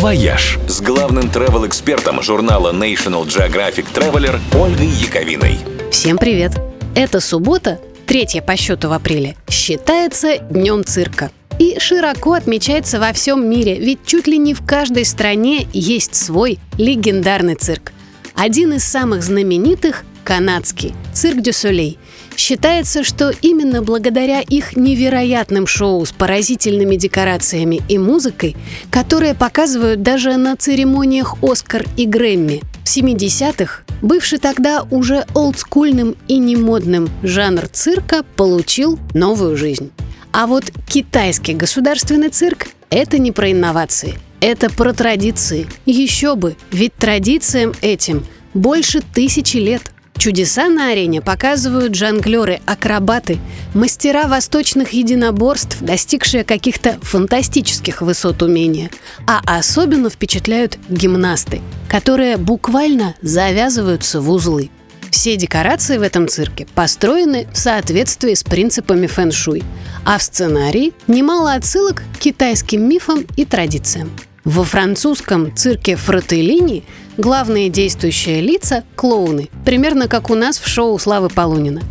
«Вояж» с главным travel-экспертом журнала National Geographic Traveler Ольгой Яковиной. Всем привет! Это суббота, третья по счету в апреле, считается Днем цирка. И широко отмечается во всем мире, ведь чуть ли не в каждой стране есть свой легендарный цирк. Один из самых знаменитых – канадский – цирк du Soleil – Считается, что именно благодаря их невероятным шоу с поразительными декорациями и музыкой, которые показывают даже на церемониях «Оскар» и «Грэмми», в 70-х бывший тогда уже олдскульным и немодным жанр цирка получил новую жизнь. А вот китайский государственный цирк – это не про инновации, это про традиции. Еще бы, ведь традициям этим больше тысячи лет – Чудеса на арене показывают жонглеры, акробаты, мастера восточных единоборств, достигшие каких-то фантастических высот умения. А особенно впечатляют гимнасты, которые буквально завязываются в узлы. Все декорации в этом цирке построены в соответствии с принципами фэн-шуй, а в сценарии немало отсылок к китайским мифам и традициям. Во французском цирке Фрателлини главные действующие лица – клоуны, примерно как у нас в шоу Славы Полунина.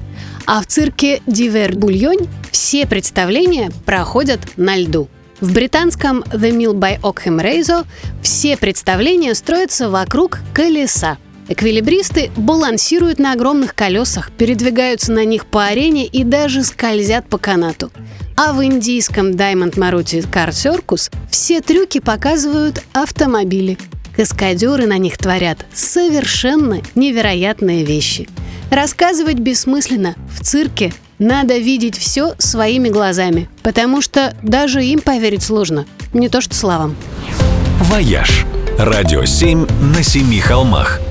А в цирке Дивер Бульонь все представления проходят на льду. В британском The Mill by Ockham Razor все представления строятся вокруг колеса. Эквилибристы балансируют на огромных колесах, передвигаются на них по арене и даже скользят по канату. А в индийском Diamond Maruti Car Circus все трюки показывают автомобили. Каскадеры на них творят совершенно невероятные вещи. Рассказывать бессмысленно. В цирке надо видеть все своими глазами, потому что даже им поверить сложно, не то что словам. «Вояж» – радио 7 на семи холмах –